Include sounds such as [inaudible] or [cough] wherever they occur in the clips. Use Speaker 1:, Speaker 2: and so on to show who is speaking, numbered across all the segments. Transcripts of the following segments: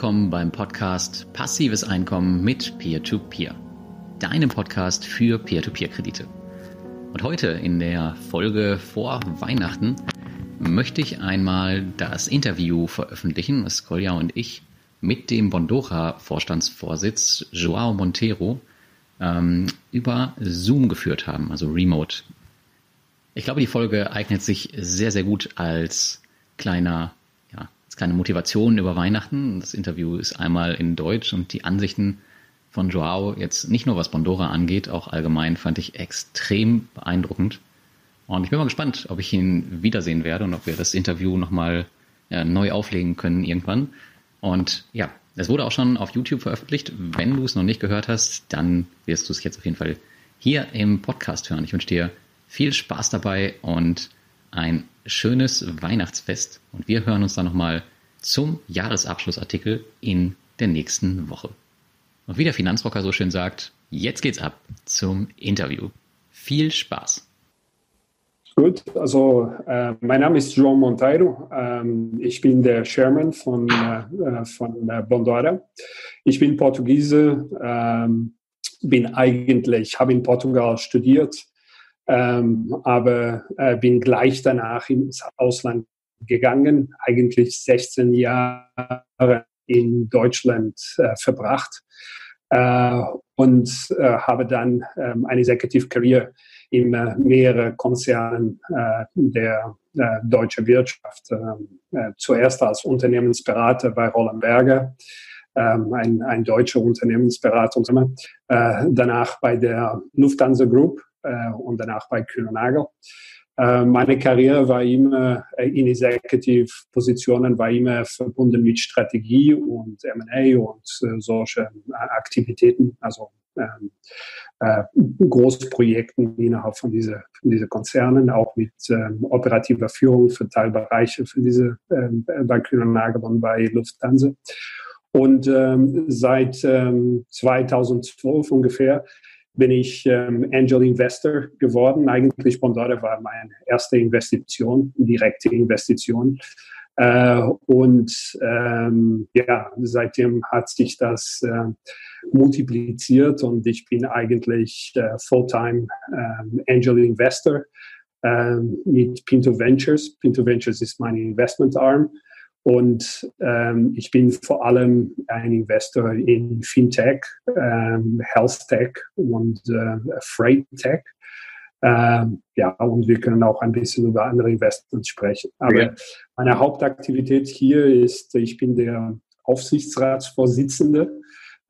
Speaker 1: Willkommen beim Podcast Passives Einkommen mit Peer-to-Peer, deinem Podcast für Peer-to-Peer-Kredite. Und heute in der Folge vor Weihnachten möchte ich einmal das Interview veröffentlichen, was Kolja und ich mit dem Bondora-Vorstandsvorsitz Joao Monteiro ähm, über Zoom geführt haben, also Remote. Ich glaube, die Folge eignet sich sehr, sehr gut als kleiner, als kleine Motivation über Weihnachten. Das Interview ist einmal in Deutsch und die Ansichten von Joao jetzt nicht nur was Bondora angeht, auch allgemein fand ich extrem beeindruckend. Und ich bin mal gespannt, ob ich ihn wiedersehen werde und ob wir das Interview nochmal ja, neu auflegen können irgendwann. Und ja, es wurde auch schon auf YouTube veröffentlicht. Wenn du es noch nicht gehört hast, dann wirst du es jetzt auf jeden Fall hier im Podcast hören. Ich wünsche dir viel Spaß dabei und ein schönes Weihnachtsfest. Und wir hören uns dann nochmal zum Jahresabschlussartikel in der nächsten Woche. Und wie der Finanzrocker so schön sagt, jetzt geht's ab zum Interview. Viel Spaß!
Speaker 2: Gut, also äh, mein Name ist João Monteiro. Ähm, ich bin der Chairman von, äh, von äh, Bondora. Ich bin Portugiese, ähm, bin eigentlich, habe in Portugal studiert, ähm, aber äh, bin gleich danach ins Ausland gegangen, eigentlich 16 Jahre in Deutschland äh, verbracht äh, und äh, habe dann ähm, eine Executive Career in äh, mehreren Konzernen äh, der deutschen Wirtschaft. Zuerst als Unternehmensberater bei Roland Berger, ähm, ein, ein deutscher Unternehmensberater, äh, danach bei der Lufthansa Group äh, und danach bei Kühn-Nagel. Äh, meine Karriere war immer äh, in Executive-Positionen, war immer verbunden mit Strategie und M&A und äh, solche Aktivitäten, also ähm, äh, Großprojekten innerhalb von diesen diese Konzernen, auch mit ähm, operativer Führung für Teilbereiche für diese ähm, bei Kühn Nagel und bei Lufthansa. Und ähm, seit ähm, 2012 ungefähr bin ich ähm, Angel Investor geworden. Eigentlich Bondora war meine erste Investition, direkte Investition. Äh, und ähm, ja, seitdem hat sich das äh, multipliziert und ich bin eigentlich äh, Fulltime äh, Angel Investor äh, mit Pinto Ventures. Pinto Ventures ist mein Investment Arm. Und ähm, ich bin vor allem ein Investor in Fintech, ähm, Health Tech und äh, Freight Tech. Ähm, ja, und wir können auch ein bisschen über andere Investments sprechen. Aber ja. meine Hauptaktivität hier ist, ich bin der Aufsichtsratsvorsitzende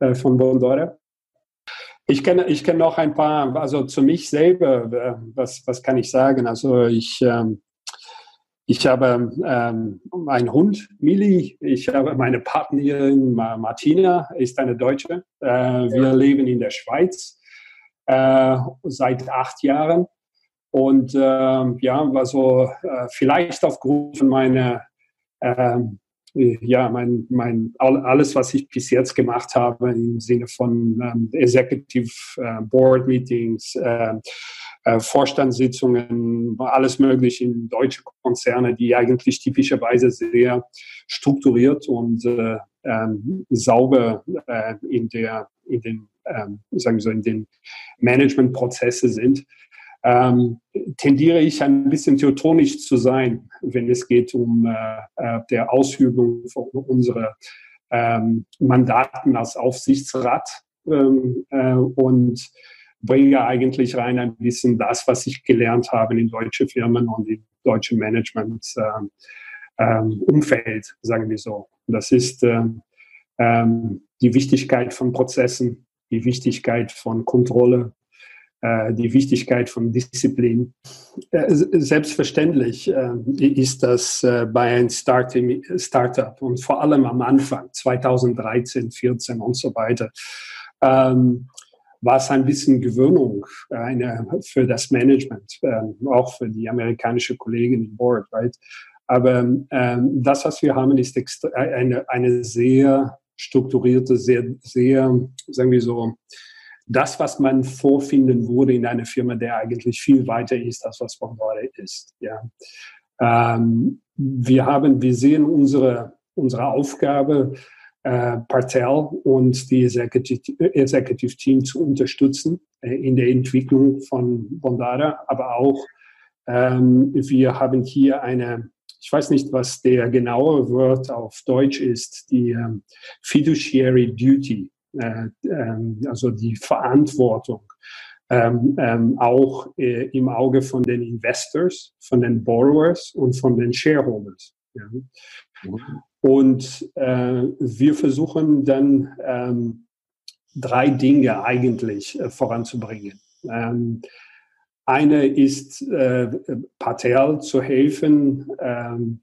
Speaker 2: äh, von Bondora. Ich kenne, ich kenne noch ein paar, also zu mich selber, äh, was, was kann ich sagen? Also ich, ähm, ich habe ähm, einen Hund, Mili. Ich habe meine Partnerin Martina, ist eine Deutsche. Äh, wir leben in der Schweiz äh, seit acht Jahren. Und äh, ja, also äh, vielleicht aufgrund meiner ähm, ja, mein, mein, alles, was ich bis jetzt gemacht habe im Sinne von ähm, Executive äh, Board Meetings, äh, Vorstandssitzungen, alles mögliche in deutsche Konzerne, die eigentlich typischerweise sehr strukturiert und äh, ähm, sauber äh, in der, in den, ähm, sagen wir so, in den Managementprozesse sind. Ähm, tendiere ich ein bisschen teutonisch zu sein, wenn es geht um äh, äh der Ausübung von unserer ähm, Mandaten als Aufsichtsrat ähm, äh, und bringe eigentlich rein ein bisschen das, was ich gelernt habe in deutsche Firmen und in deutschen Management ähm, ähm, sagen wir so. Das ist ähm, ähm die Wichtigkeit von Prozessen, die Wichtigkeit von Kontrolle, äh, die Wichtigkeit von Disziplin. Äh, selbstverständlich äh, ist das bei einem Startup und vor allem am Anfang, 2013, 14 und so weiter, ähm, war es ein bisschen Gewöhnung eine, für das Management, ähm, auch für die amerikanische Kollegin im Board, right? Aber ähm, das, was wir haben, ist eine, eine sehr strukturierte, sehr, sehr, sagen wir so, das, was man vorfinden würde in einer Firma, der eigentlich viel weiter ist, als was Bondore ist. Ja. Ähm, wir haben, wir sehen unsere, unsere Aufgabe äh, Partel und die Executive, Executive Team zu unterstützen äh, in der Entwicklung von Bondada, aber auch ähm, wir haben hier eine, ich weiß nicht, was der genaue Wort auf Deutsch ist, die ähm, Fiduciary Duty, äh, ähm, also die Verantwortung. Ähm, ähm, auch äh, im Auge von den Investors, von den Borrowers und von den Shareholders. Ja. Und äh, wir versuchen dann ähm, drei Dinge eigentlich äh, voranzubringen. Ähm, eine ist äh, Patel zu helfen, ähm,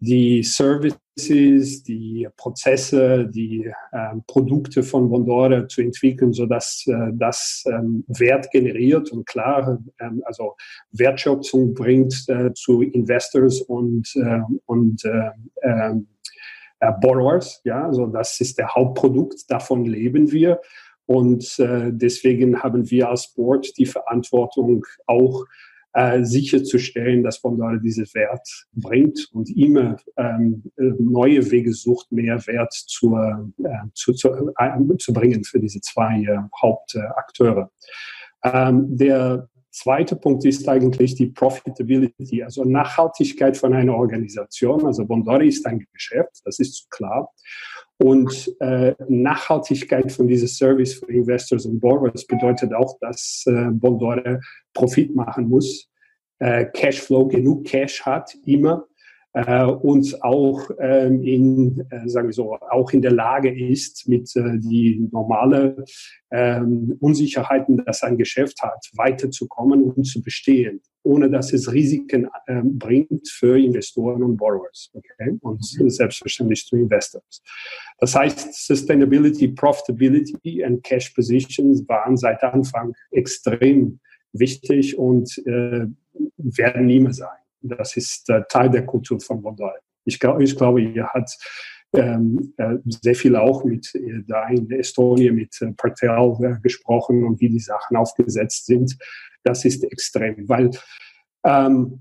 Speaker 2: die Services, die Prozesse, die äh, Produkte von Bondora zu entwickeln, sodass äh, das ähm, Wert generiert und klar, ähm, also Wertschöpfung bringt äh, zu Investors und, äh, und äh, ähm, äh, Borrowers. Ja, also das ist der Hauptprodukt, davon leben wir. Und äh, deswegen haben wir als Board die Verantwortung, auch äh, sicherzustellen, dass Bondale diesen Wert bringt und immer ähm, neue Wege sucht, mehr Wert zur, äh, zu, zu, äh, zu bringen für diese zwei äh, Hauptakteure. Ähm, der zweite Punkt ist eigentlich die Profitability, also Nachhaltigkeit von einer Organisation. Also Bondori ist ein Geschäft, das ist klar. Und äh, Nachhaltigkeit von diesem Service für Investors und Borrowers bedeutet auch, dass äh, Bondore Profit machen muss, äh, Cashflow, genug Cash hat, immer äh, und auch ähm, in, äh, sagen wir so, auch in der Lage ist, mit äh, die normale ähm, Unsicherheiten, das ein Geschäft hat, weiterzukommen und zu bestehen, ohne dass es Risiken ähm, bringt für Investoren und Borrowers, okay, und mhm. selbstverständlich zu Investors. Das heißt, Sustainability, Profitability and Cash Positions waren seit Anfang extrem wichtig und äh, werden nie mehr sein. Das ist äh, Teil der Kultur von Bondal. Ich, glaub, ich glaube, ihr hat ähm, äh, sehr viel auch mit äh, da in Estonia mit äh, Partel äh, gesprochen und wie die Sachen aufgesetzt sind. Das ist extrem, weil ähm,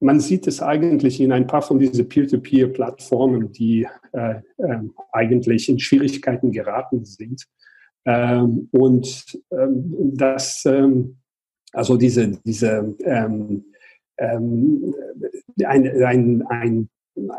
Speaker 2: man sieht es eigentlich in ein paar von diesen Peer-to-Peer-Plattformen, die äh, äh, eigentlich in Schwierigkeiten geraten sind. Ähm, und ähm, das, ähm, also diese, diese ähm, ähm, ein, ein, ein,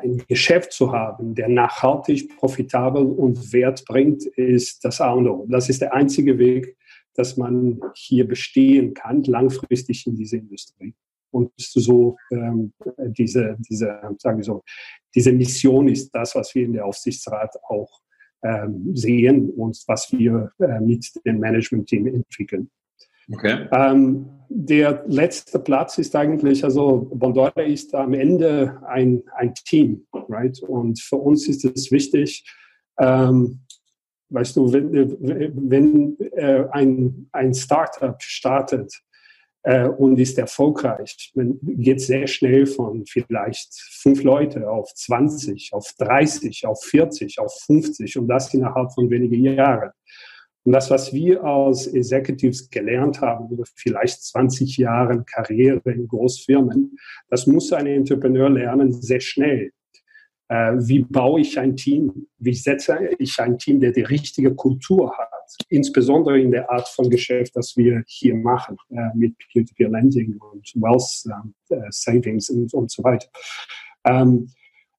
Speaker 2: ein Geschäft zu haben, der nachhaltig, profitabel und Wert bringt, ist das A und O. Das ist der einzige Weg, dass man hier bestehen kann, langfristig in dieser Industrie. Und so ähm, diese, diese, sagen wir so, diese Mission ist das, was wir in der Aufsichtsrat auch ähm, sehen und was wir äh, mit dem Management-Team entwickeln. Okay. Ähm, der letzte Platz ist eigentlich, also Bondora ist am Ende ein, ein Team, right? Und für uns ist es wichtig, ähm, weißt du, wenn, wenn äh, ein, ein Startup startet äh, und ist erfolgreich, man geht sehr schnell von vielleicht fünf Leute auf 20, auf 30, auf 40, auf 50 und das innerhalb von wenigen Jahren. Und das, was wir als Executives gelernt haben über vielleicht 20 Jahre Karriere in Großfirmen, das muss ein Entrepreneur lernen sehr schnell. Äh, wie baue ich ein Team? Wie setze ich ein Team, der die richtige Kultur hat? Insbesondere in der Art von Geschäft, das wir hier machen, äh, mit Peer-to-Peer Lending und Wealth äh, Savings und, und so weiter. Ähm,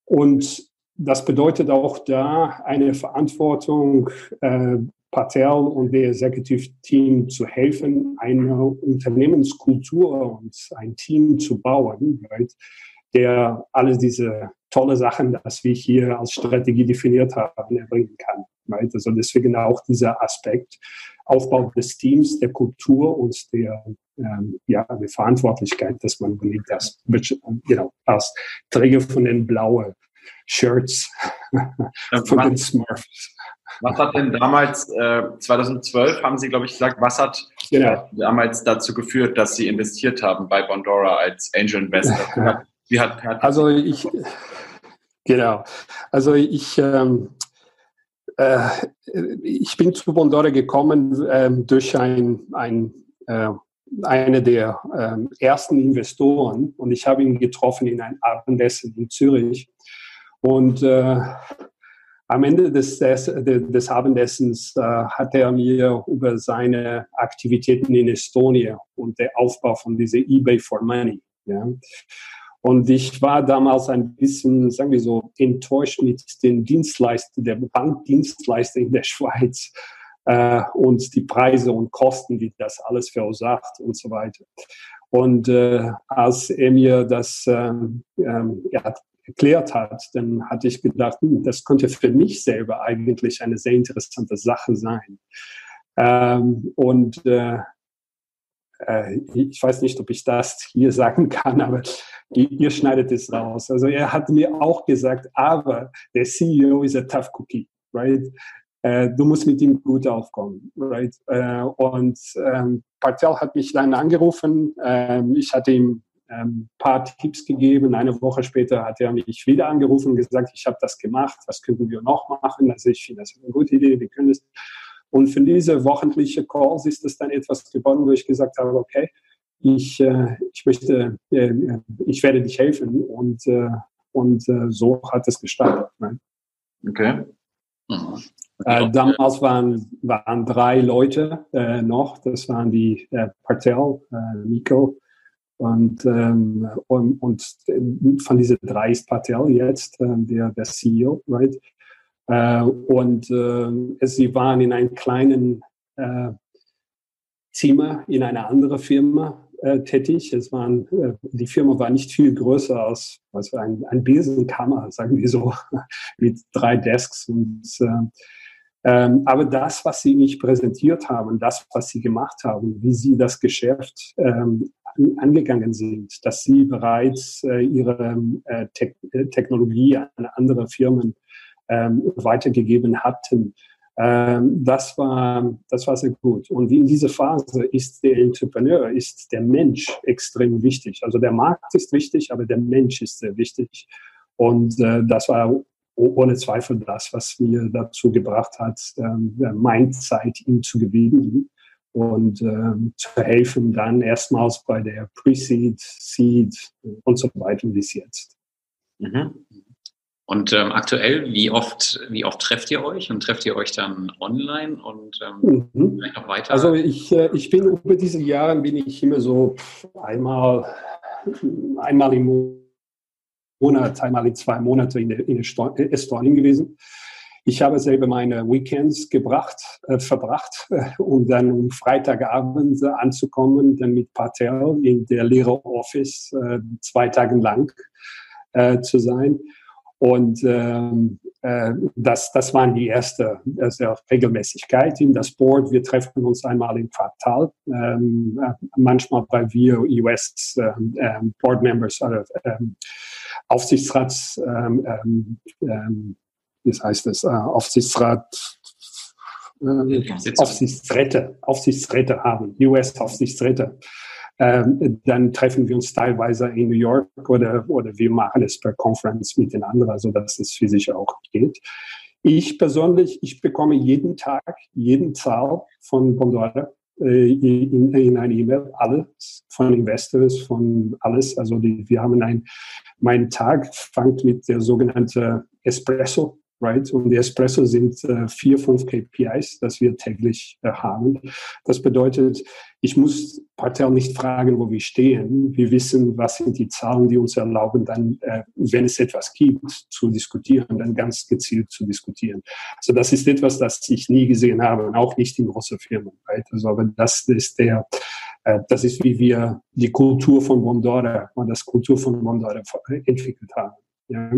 Speaker 2: und das bedeutet auch da eine Verantwortung, Patel und der Executive Team zu helfen, eine Unternehmenskultur und ein Team zu bauen, right, der alle diese tolle Sachen, das wir hier als Strategie definiert haben, erbringen kann. Also deswegen auch dieser Aspekt Aufbau des Teams, der Kultur und der ähm, ja, der Verantwortlichkeit, dass man übernimmt, das, genau, als Träger von den blauen Shirts [laughs]
Speaker 3: von den Smurfs. Was hat denn damals, äh, 2012 haben Sie, glaube ich, gesagt, was hat genau. damals dazu geführt, dass Sie investiert haben bei Bondora als Angel Investor? [laughs]
Speaker 2: Wie hat, hat also ich, genau, also ich, ähm, äh, ich bin zu Bondora gekommen ähm, durch ein, ein äh, eine der ähm, ersten Investoren und ich habe ihn getroffen in ein Abendessen in Zürich und äh, am Ende des, des, des Abendessens äh, hat er mir über seine Aktivitäten in Estonia und der Aufbau von dieser eBay for Money. Ja. Und ich war damals ein bisschen, sagen wir so, enttäuscht mit den Dienstleistern, der Bankdienstleister in der [laughs] Schweiz äh, und die Preise und Kosten, die das alles verursacht und so weiter. Und äh, als er mir das ähm, ähm, ja, erklärt hat, dann hatte ich gedacht, hm, das könnte für mich selber eigentlich eine sehr interessante Sache sein. Ähm, und äh, äh, ich weiß nicht, ob ich das hier [laughs] sagen kann, aber ihr, schneidet es raus. Also er hat mir auch gesagt, aber der CEO ist a tough cookie, right? Äh, du musst mit ihm gut aufkommen, right? Äh, und ähm, Patel hat mich dann angerufen. Ähm, ich hatte ihm ein ähm, paar Tipps gegeben. Eine Woche später hat er mich wieder angerufen und gesagt, ich habe das gemacht, was könnten wir noch machen? Also ich finde das eine gute Idee, wir können es. Und für diese wöchentliche Calls ist es dann etwas geworden, wo ich gesagt habe, okay, ich, äh, ich möchte, äh, ich werde dich helfen und, äh, und so hat es gestartet. Ne?
Speaker 3: Okay.
Speaker 2: Mhm. Äh, damals waren, waren drei Leute äh, noch, das waren die äh, Partel, äh, Nico und, ähm, und, und von diesen drei ist Patel jetzt äh, der, der CEO, right? Äh, und äh, sie waren in einem kleinen äh, Zimmer in einer anderen Firma äh, tätig. Es waren, äh, die Firma war nicht viel größer als also ein, ein Besenkammer, sagen wir so, [laughs] mit drei Desks. Und, äh, ähm, aber das, was sie mich präsentiert haben, das, was sie gemacht haben, wie sie das Geschäft ähm, angegangen sind, dass sie bereits äh, ihre äh, Te äh, Technologie an andere Firmen ähm, weitergegeben hatten. Ähm, das war, das war sehr gut. Und in dieser Phase ist der Entrepreneur, ist der Mensch extrem wichtig. Also der Markt ist wichtig, aber der Mensch ist sehr wichtig. Und das war ohne Zweifel das, was mir dazu gebracht hat, meine Zeit ihm zu gewinnen und ähm, zu helfen dann erstmals bei der Pre-Seed, Seed und so weiter bis jetzt.
Speaker 1: Mhm. Und ähm, aktuell, wie oft, wie oft trefft ihr euch und trefft ihr euch dann online und ähm,
Speaker 2: mhm. vielleicht noch weiter? Also ich, äh, ich bin über diese Jahre bin ich immer so einmal, einmal im Monat, einmal in zwei Monate in, in Estonien gewesen. Ich habe selber meine Weekends gebracht, äh, verbracht, äh, [laughs] um dann um Freitagabend äh, anzukommen, dann mit Patel in der Lehreroffice äh, zwei Tage lang äh, zu sein. Und ähm, äh, das, das waren die erste also Regelmäßigkeit in das Board. Wir treffen uns einmal im Quartal, ähm, äh, manchmal weil wir US ähm, ähm, Board Members oder ähm, Aufsichtsrats ähm, ähm, wie heißt das, äh, Aufsichtsrat, äh, Aufsichtsräte, Aufsichtsräte haben, US-Aufsichtsräte. Ähm, dann treffen wir uns teilweise in New York oder, oder wir machen es per Conference mit den anderen, so dass es physisch auch geht. Ich persönlich, ich bekomme jeden Tag, jeden Zahl von Bondora äh, in, in eine E-Mail, alles von Investors, von alles. Also die, wir haben ein, mein Tag fängt mit der sogenannten Espresso right? Und die Espresso sind äh, vier, fünf KPIs, das wir täglich äh, haben. Das bedeutet, ich muss Patel nicht fragen, wo wir stehen. Wir wissen, was sind die Zahlen, die uns erlauben, dann, äh, wenn es etwas gibt, zu diskutieren, dann ganz gezielt zu diskutieren. Also das ist etwas, das ich nie gesehen habe, auch nicht in großen Firmen, right? Also, aber das ist der, äh, das ist, wie wir die Kultur von Bondora, das Kultur von Bondora entwickelt haben. Ja.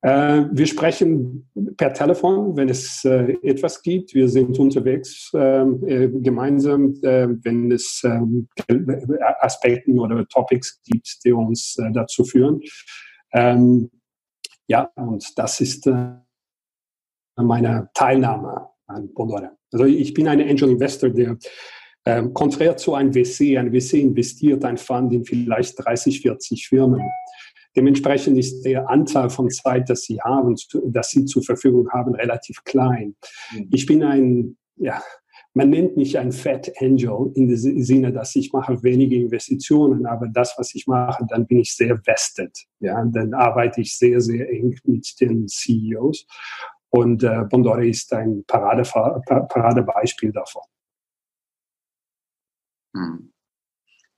Speaker 2: Äh, wir sprechen per Telefon, wenn es äh, etwas gibt. Wir sind unterwegs ähm, äh, gemeinsam, wenn es ähm, Aspekten oder Topics gibt, die uns dazu führen. Ähm, ja, und das ist meine Teilnahme an Bondora. Also ich bin ein Angel Investor, der ähm, konträr zu einem VC, ein VC investiert ein Fund in vielleicht 30, 40 Firmen. Dementsprechend ist der Anteil von Zeit, das sie haben, das sie zur Verfügung haben, relativ klein. Mhm. Ich bin ein, ja, man nennt mich ein Fat Angel in dem Sinne, dass ich mache wenige Investitionen, aber das, was ich mache, dann bin ich sehr vested. Ja, dann arbeite ich sehr, sehr eng mit den CEOs. Und äh, Bondora ist ein Parade, Paradebeispiel davon.
Speaker 1: Hm.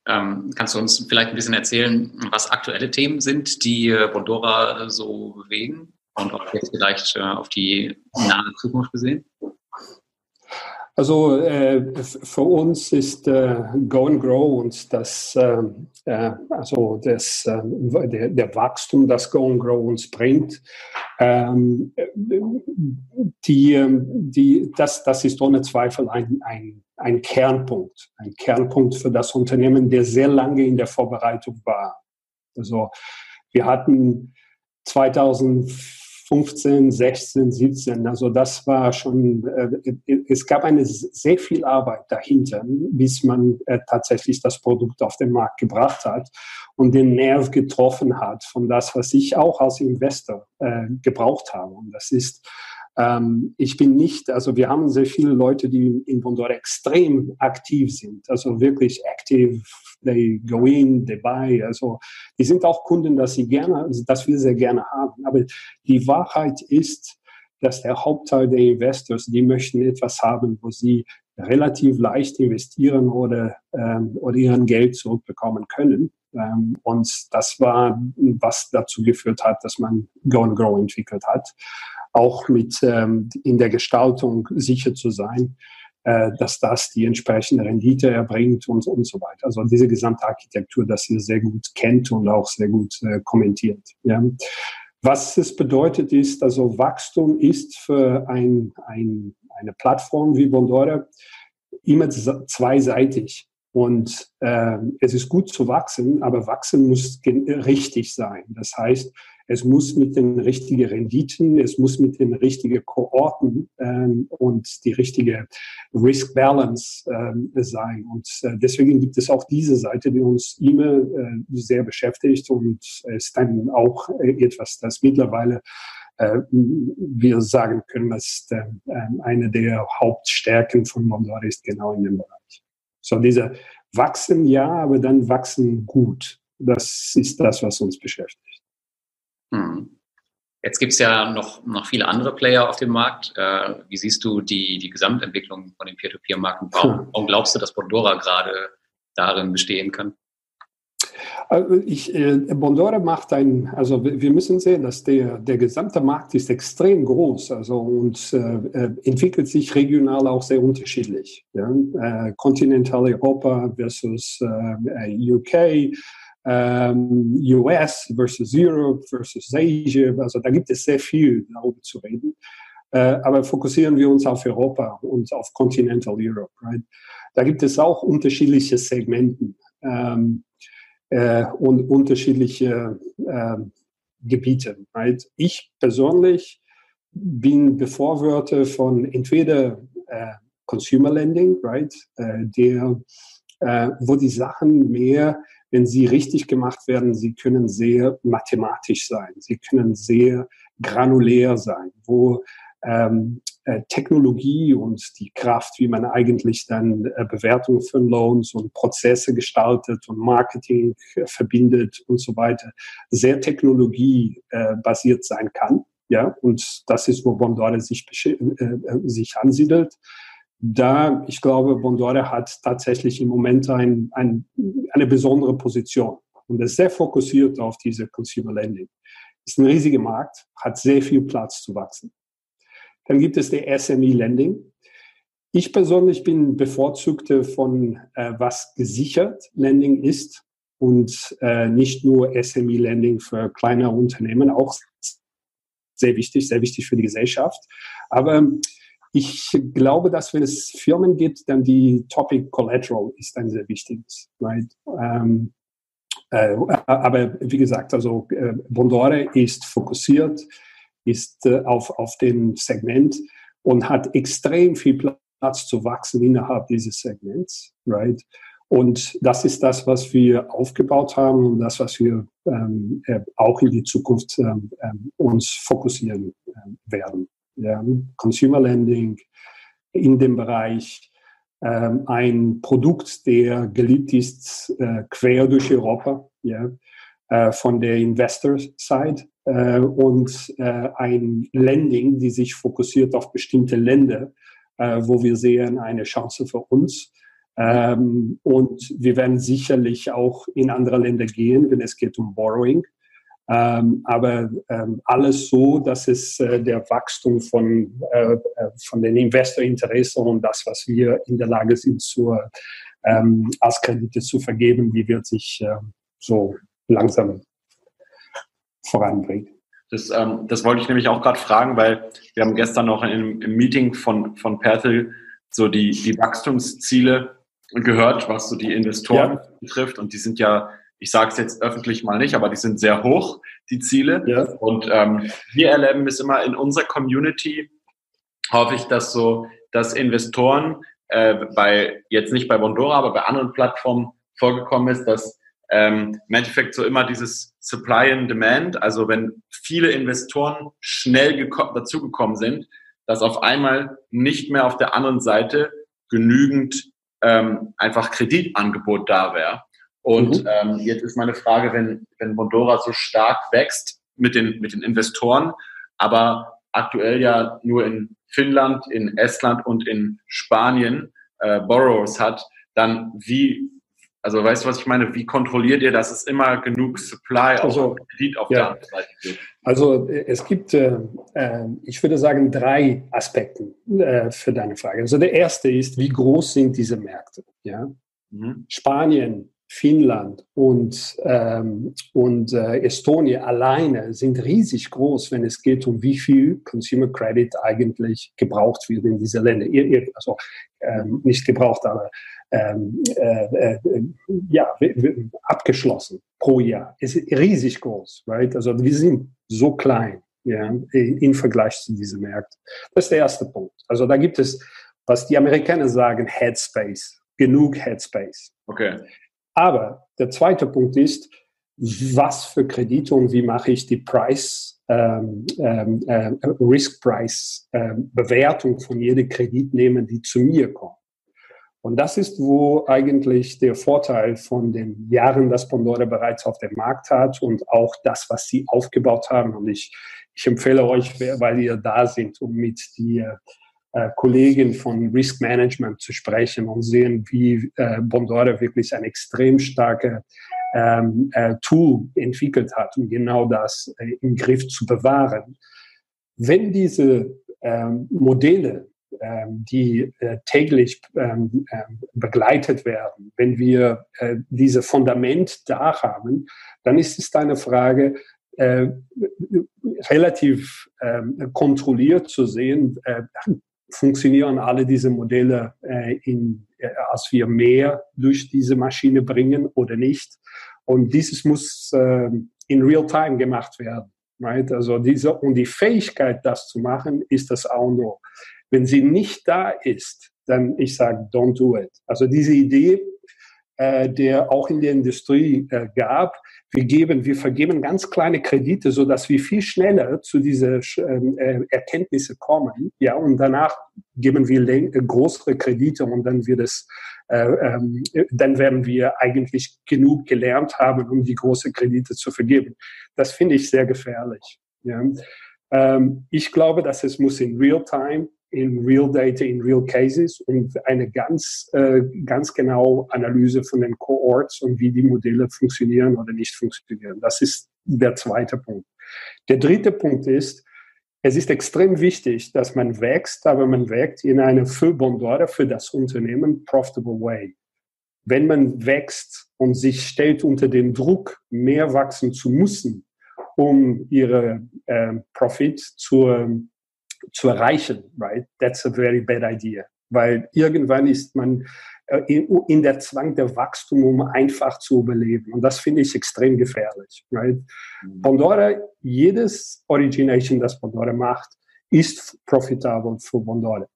Speaker 1: Ähm, kannst du uns vielleicht ein bisschen erzählen, was aktuelle Themen sind, die äh, Bondora so bewegen und auch jetzt vielleicht äh, auf die nahe Zukunft gesehen?
Speaker 2: Also äh, für uns ist äh, Go and Grow und das, ähm, äh, also das, äh, der, der, Wachstum, das Go and Grow uns bringt, ähm, die, ähm, die, das, das ist ohne Zweifel ein, ein, ein Kernpunkt, ein Kernpunkt für das Unternehmen, der sehr lange in der Vorbereitung war. Also wir hatten 2004 15, 16, 17. Also das war schon, äh, es gab eine sehr viel Arbeit dahinter, bis man äh, tatsächlich das Produkt auf den Markt gebracht hat und den Nerv getroffen hat von das, was ich auch als Investor äh, gebraucht habe. Und das ist, ähm, ich bin nicht, also wir haben sehr viele Leute, die in Bondora extrem aktiv sind, also wirklich aktiv they go in, they buy. Also die sind auch Kunden, dass sie gerne, dass wir sehr gerne haben. Aber die Wahrheit ist, dass der Hauptteil der Investors, die möchten etwas haben, wo sie relativ leicht investieren oder, ähm, oder ihren Geld zurückbekommen können. Ähm, und das war, was dazu geführt hat, dass man Go and Grow entwickelt hat. Auch mit ähm, in der Gestaltung sicher zu sein, äh, dass das die entsprechende Rendite erbringt und, und so weiter. Also diese gesamte Architektur, dass ihr sehr gut kennt und auch sehr gut äh, kommentiert. Ja. Was es bedeutet ist, also Wachstum ist für ein, ein, eine Plattform wie Bondora immer zweiseitig. Und äh, es ist gut zu wachsen, aber wachsen muss richtig sein. Das heißt, es muss mit den richtigen Renditen, es muss mit den richtigen Kohorten ähm, und die richtige Risk Balance ähm, sein. Und äh, deswegen gibt es auch diese Seite, die uns immer äh, sehr beschäftigt und ist dann auch äh, etwas, das mittlerweile äh, wir sagen können, dass äh, eine der Hauptstärken von Mondor ist genau in dem Bereich. So diese wachsen ja, aber dann wachsen gut. Das ist das, was uns beschäftigt.
Speaker 1: Hm. Jetzt gibt es ja noch, noch viele andere Player auf dem Markt. Äh, wie siehst du die, die Gesamtentwicklung von den Peer-to-Peer-Marken? Warum, hm. warum glaubst du, dass Bondora gerade darin bestehen kann?
Speaker 2: Also ich, äh, Bondora macht ein, also wir müssen sehen, dass der, der gesamte Markt ist extrem groß also, und äh, äh entwickelt sich regional auch sehr unterschiedlich. Ja? Äh, Kontinentaleuropa versus äh, UK, ähm, US versus Europe versus Asia. Also da gibt es sehr viel darüber zu reden. Äh, aber fokussieren wir uns auf Europa und auf Continental Europe. Right? Da gibt es auch unterschiedliche Segmenten ähm, äh, und unterschiedliche äh, Gebiete. Right? Ich persönlich bin Befürworter von entweder äh, Consumer Lending, right, äh, der, äh, wo die Sachen mehr wenn sie richtig gemacht werden, sie können sehr mathematisch sein, sie können sehr granulär sein, wo ähm, äh, Technologie und die Kraft, wie man eigentlich dann äh, Bewertungen von Loans und Prozesse gestaltet und Marketing äh, verbindet und so weiter, sehr technologiebasiert äh, sein kann. Ja, und das ist, wo Bondore sich, sich ansiedelt da, ich glaube, Bondore hat tatsächlich im Moment ein, ein, eine besondere Position und ist sehr fokussiert auf diese Consumer Lending. Ist ein riesiger Markt, hat sehr viel Platz zu wachsen. Dann gibt es der SME Lending. Ich persönlich bin bevorzugte von, äh, was gesichert Lending ist und äh, nicht nur SME Lending für kleine Unternehmen, auch sehr wichtig, sehr wichtig für die Gesellschaft. Aber ich glaube, dass wenn es Firmen gibt, dann die Topic Collateral ist ein sehr wichtiges. Right? Ähm, äh, aber wie gesagt, also äh, Bondore ist fokussiert, ist äh, auf, auf dem Segment und hat extrem viel Platz zu wachsen innerhalb dieses Segments. Right? Und das ist das, was wir aufgebaut haben und das, was wir ähm, äh, auch in die Zukunft ähm, ähm uns fokussieren äh, werden ja, Consumer Lending in dem Bereich, ähm, ein Produkt, der geliebt ist, äh, quer durch Europa, ja, äh, von der Investor-Side, äh, und äh, ein Landing, die sich fokussiert auf bestimmte Länder, äh, wo wir sehen eine Chance für uns. Ähm, und wir werden sicherlich auch in andere Länder gehen, wenn es geht um Borrowing. Ähm, aber ähm, alles so, dass es äh, der Wachstum von, äh, äh von den Investorinteressen und das, was wir in der Lage sind, zur, ähm, als Kredite zu vergeben, die wird sich äh, so langsam voranbringen.
Speaker 3: Das, ähm, das wollte ich nämlich auch gerade fragen, weil wir haben gestern noch in, im Meeting von, von Pertel so die, die Wachstumsziele gehört, was so die Investoren ja. betrifft. Und die sind ja, ich sage es jetzt öffentlich mal nicht, aber die sind sehr hoch, die Ziele. Ja. Und ähm, wir erleben es immer in unserer Community, hoffe ich, dass so, dass Investoren äh, bei, jetzt nicht bei Bondora, aber bei anderen Plattformen vorgekommen ist, dass ähm, im Endeffekt so immer dieses Supply and Demand, also wenn viele Investoren schnell dazugekommen sind, dass auf einmal nicht mehr auf der anderen Seite genügend ähm, einfach Kreditangebot da wäre. Und mhm. ähm, jetzt ist meine Frage, wenn, wenn Bondora so stark wächst mit den, mit den Investoren, aber aktuell ja nur in Finnland, in Estland und in Spanien äh, Borrowers hat, dann wie also weißt du, was ich meine? Wie kontrolliert ihr, dass es immer genug Supply
Speaker 2: also, Kredit auf ja. der Seite gibt? Also es gibt, äh, äh, ich würde sagen, drei Aspekte äh, für deine Frage. Also der erste ist, wie groß sind diese Märkte? Ja? Mhm. Spanien, Finnland und, ähm, und äh, Estonia alleine sind riesig groß, wenn es geht um wie viel Consumer Credit eigentlich gebraucht wird in diese Länder. Also ähm, nicht gebraucht, aber ähm, äh, äh, ja, abgeschlossen pro Jahr. Ist riesig groß, right? Also wir sind so klein ja, im Vergleich zu diesen Märkten. Das ist der erste Punkt. Also da gibt es, was die Amerikaner sagen, Headspace, genug Headspace.
Speaker 3: Okay.
Speaker 2: Aber der zweite Punkt ist, was für Kredite und wie mache ich die Price, ähm, ähm, äh, Risk Price ähm, Bewertung von jedem Kreditnehmer, die zu mir kommt. Und das ist, wo eigentlich der Vorteil von den Jahren, das Pandora bereits auf dem Markt hat und auch das, was sie aufgebaut haben. Und ich, ich empfehle euch, weil ihr da sind, um mit die äh, Kollegen von Risk Management zu sprechen und sehen, wie äh, Bondora wirklich ein extrem starke ähm, äh, Tool entwickelt hat, um genau das äh, im Griff zu bewahren. Wenn diese ähm, Modelle ähm, die äh, täglich ähm, ähm, begleitet werden, wenn wir äh, diese Fundament da haben, dann ist es eine Frage, äh, relativ kontrolliert zu sehen, funktionieren alle diese Modelle, in, als wir mehr durch diese Maschine bringen oder nicht. Und dieses muss in real time gemacht werden. Right? Also diese, und die Fähigkeit, das zu machen, ist das auch nur. Wenn sie nicht da ist, dann ich sage, don't do it. Also diese Idee, äh, der auch in der Industrie äh, gab, wir geben, wir vergeben ganz kleine Kredite, so dass wir viel schneller zu diese ähm, äh, Erkenntnisse kommen, ja, und danach geben wir äh, größere Kredite und dann wird es, äh, ähm, dann werden wir eigentlich genug gelernt haben, um die großen Kredite zu vergeben. Das finde ich sehr gefährlich. Ja. Ähm, ich glaube, dass es muss in real time in real data, in real cases und eine ganz, äh, ganz genau Analyse von den Cohorts und wie die Modelle funktionieren oder nicht funktionieren. Das ist der zweite Punkt. Der dritte Punkt ist, es ist extrem wichtig, dass man wächst, aber man wächst in einer für Bondora, für das Unternehmen profitable way. Wenn man wächst und sich stellt unter den Druck, mehr wachsen zu müssen, um ihre äh, Profit zu zu erreichen, right? That's a very bad idea. Weil irgendwann ist man äh, in der Zwang der Wachstum, um einfach zu überleben. Und das finde ich extrem gefährlich. Right? Mhm. Pandora, jedes Origination, das Pandora macht, ist profitabel für Pandora.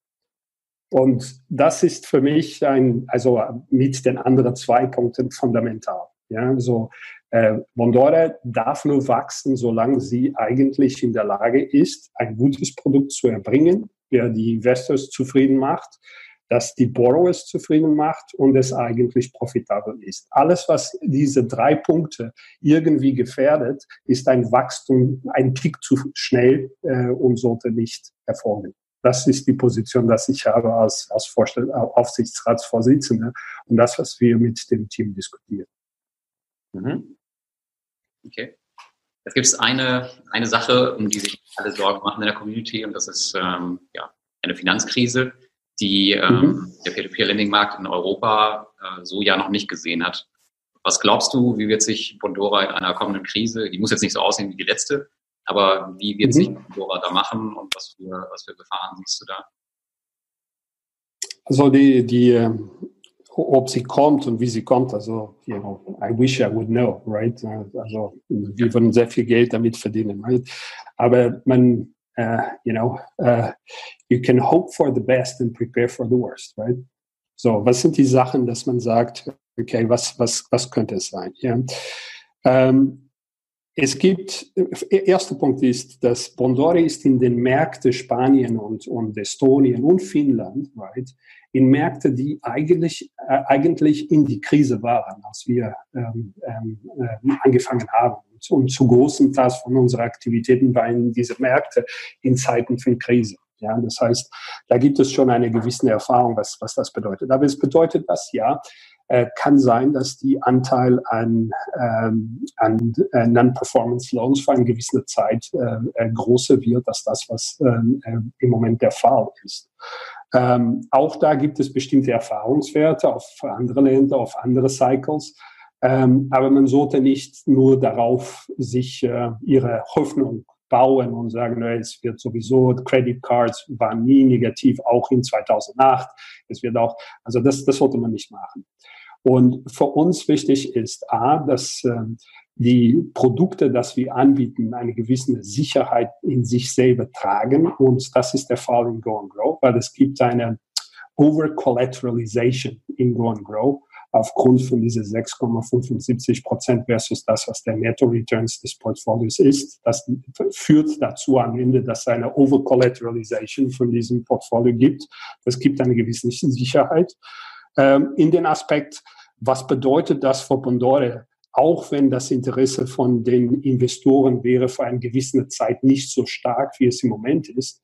Speaker 2: Und das ist für mich ein, also mit den anderen zwei Punkten fundamental. Ja, so äh, Bondora darf nur wachsen, solange sie eigentlich in der Lage ist, ein gutes Produkt zu erbringen, der die Investors zufrieden macht dass die Borrowers zufrieden macht und es eigentlich profitabel ist. Alles, was diese drei Punkte irgendwie gefährdet, ist ein Wachstum, ein Tick zu schnell äh, und sollte nicht erfolgen. Das ist die Position, dass ich habe als, als Vorstand, Aufsichtsratsvorsitzender und das, was wir mit dem Team diskutieren.
Speaker 1: Mhm. Okay. Jetzt gibt es eine, eine Sache, um die sich alle Sorgen machen in der Community und das ist ähm, ja, eine Finanzkrise die ähm, mhm. der Peer-to-Peer-Lending-Markt in Europa äh, so ja noch nicht gesehen hat. Was glaubst du, wie wird sich Bondora in einer kommenden Krise, die muss jetzt nicht so aussehen wie die letzte, aber wie wird mhm. sich Bondora da machen und was für, was für Gefahren siehst du da?
Speaker 2: Also die, die, ob sie kommt und wie sie kommt, also, you know, I wish I would know, right? Also, wir würden sehr viel Geld damit verdienen, right? Aber man, uh, you know, uh, you can hope for the best and prepare for the worst, right? So, was sind die Sachen, dass man sagt, okay, was, was, was könnte es sein? Ja. Ähm, es gibt, erster Punkt ist, dass Bondori ist in den Märkten Spanien und, und Estonien und Finnland, right, in Märkte, die eigentlich, äh, eigentlich in die Krise waren, als wir ähm, ähm, äh, angefangen haben und zu großen Teil von unseren Aktivitäten waren diese Märkte in Zeiten von Krise. Ja, das heißt, da gibt es schon eine gewisse Erfahrung, was, was das bedeutet. Aber es bedeutet das ja, äh, kann sein, dass die Anteil an, ähm, an äh, Non-Performance Loans für eine gewisse Zeit äh, äh, größer wird, als das, was ähm, äh, im Moment der Fall ist. Ähm, auch da gibt es bestimmte Erfahrungswerte auf andere Länder, auf andere Cycles. Ähm, aber man sollte nicht nur darauf sich äh, ihre Hoffnung bauen und sagen, na, es wird sowieso, Credit Cards waren nie negativ, auch in 2008. Es wird auch, also das, das sollte man nicht machen. Und für uns wichtig ist A, dass äh, die Produkte, dass wir anbieten, eine gewisse Sicherheit in sich selber tragen. Und das ist der Fall in Go and Grow, weil es gibt eine Over-Collateralization in Go and Grow aufgrund von dieser 6,75 Prozent versus das, was der Netto Returns des Portfolios ist. Das führt dazu am Ende, dass es eine Over-Collateralization von diesem Portfolio gibt. Das gibt eine gewisse Sicherheit. Ähm, in den Aspekt, was bedeutet das für Bondore? Auch wenn das Interesse von den Investoren wäre für eine gewisse Zeit nicht so stark, wie es im Moment ist,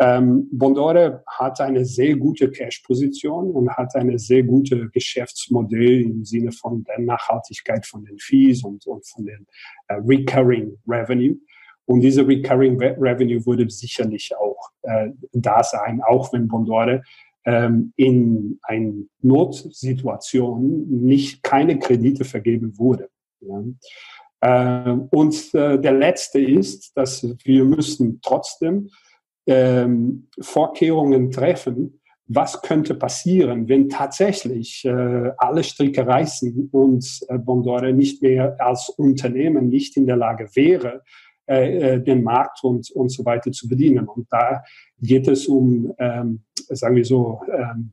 Speaker 2: ähm, Bondore hat eine sehr gute Cash-Position und hat eine sehr gute Geschäftsmodell im Sinne von der Nachhaltigkeit von den Fees und, und von den äh, Recurring Revenue. Und diese Recurring Revenue würde sicherlich auch äh, da sein, auch wenn Bondore ähm, in einer Notsituation nicht keine Kredite vergeben wurde. Ja. Ähm, und äh, der letzte ist, dass wir müssen trotzdem ähm, Vorkehrungen treffen, was könnte passieren, wenn tatsächlich äh, alle Stricke reißen und äh, Bondore nicht mehr als Unternehmen nicht in der Lage wäre, äh, äh, den Markt und, und so weiter zu bedienen. Und da geht es um, ähm, sagen wir so, ähm,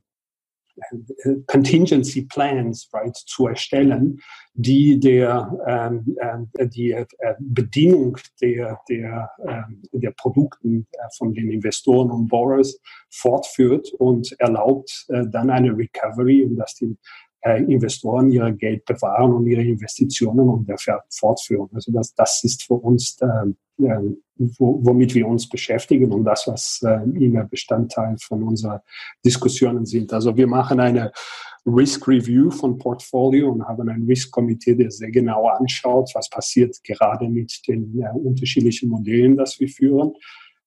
Speaker 2: Contingency Plans right, zu erstellen, die der ähm, äh, die äh, Bedienung der der äh, der Produkten äh, von den Investoren und Borrowers fortführt und erlaubt dann eine Recovery, um dass die Investoren ihr Geld bewahren und ihre Investitionen und dafür fortführen. Also das, das ist für uns, äh, äh, womit wir uns beschäftigen und das, was äh, immer Bestandteil von unseren Diskussionen sind. Also wir machen eine Risk Review von Portfolio und haben ein Risk-Komitee, der sehr genau anschaut, was passiert gerade mit den äh, unterschiedlichen Modellen, das wir führen